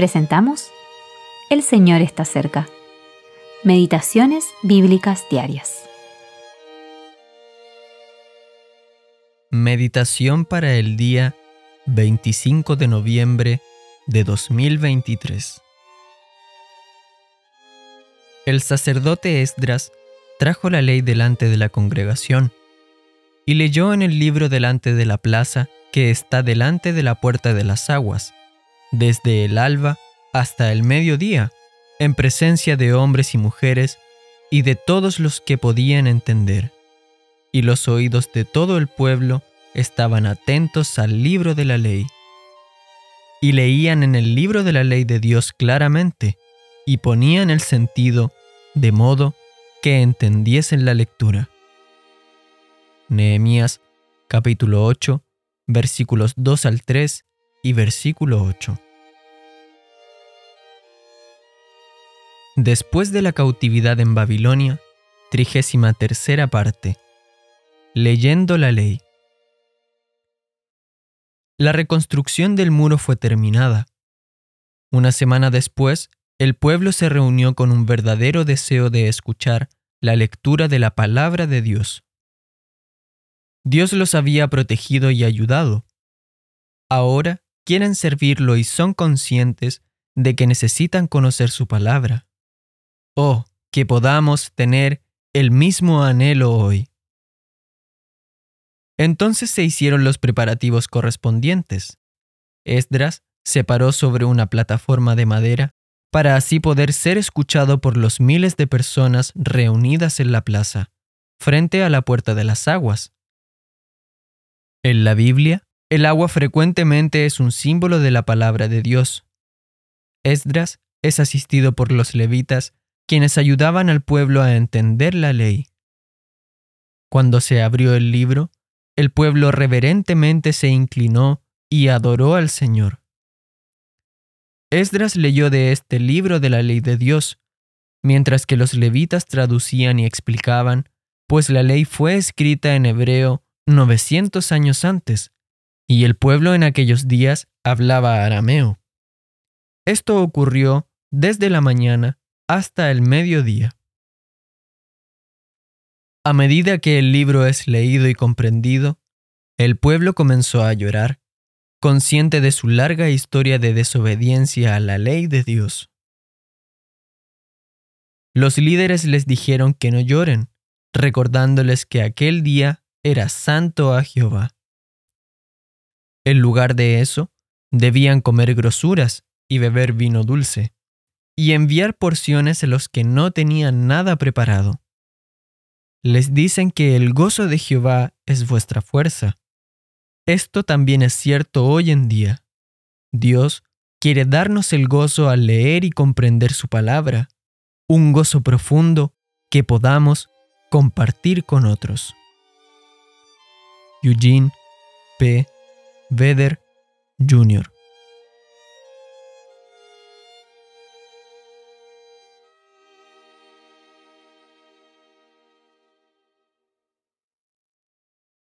presentamos El Señor está cerca. Meditaciones Bíblicas Diarias. Meditación para el día 25 de noviembre de 2023. El sacerdote Esdras trajo la ley delante de la congregación y leyó en el libro delante de la plaza que está delante de la puerta de las aguas, desde el alba hasta el mediodía, en presencia de hombres y mujeres y de todos los que podían entender. Y los oídos de todo el pueblo estaban atentos al libro de la ley. Y leían en el libro de la ley de Dios claramente, y ponían el sentido de modo que entendiesen la lectura. Nehemías capítulo 8 versículos 2 al 3 y versículo 8. Después de la cautividad en Babilonia, trigésima tercera parte. Leyendo la ley. La reconstrucción del muro fue terminada. Una semana después, el pueblo se reunió con un verdadero deseo de escuchar la lectura de la palabra de Dios. Dios los había protegido y ayudado. Ahora quieren servirlo y son conscientes de que necesitan conocer su palabra. Oh, que podamos tener el mismo anhelo hoy. Entonces se hicieron los preparativos correspondientes. Esdras se paró sobre una plataforma de madera para así poder ser escuchado por los miles de personas reunidas en la plaza, frente a la puerta de las aguas. En la Biblia, el agua frecuentemente es un símbolo de la palabra de Dios. Esdras es asistido por los levitas, quienes ayudaban al pueblo a entender la ley. Cuando se abrió el libro, el pueblo reverentemente se inclinó y adoró al Señor. Esdras leyó de este libro de la ley de Dios, mientras que los levitas traducían y explicaban, pues la ley fue escrita en hebreo 900 años antes, y el pueblo en aquellos días hablaba arameo. Esto ocurrió desde la mañana hasta el mediodía. A medida que el libro es leído y comprendido, el pueblo comenzó a llorar, consciente de su larga historia de desobediencia a la ley de Dios. Los líderes les dijeron que no lloren, recordándoles que aquel día era santo a Jehová. En lugar de eso, debían comer grosuras y beber vino dulce, y enviar porciones a los que no tenían nada preparado. Les dicen que el gozo de Jehová es vuestra fuerza. Esto también es cierto hoy en día. Dios quiere darnos el gozo al leer y comprender su palabra, un gozo profundo que podamos compartir con otros. Eugene P. Vedder Jr.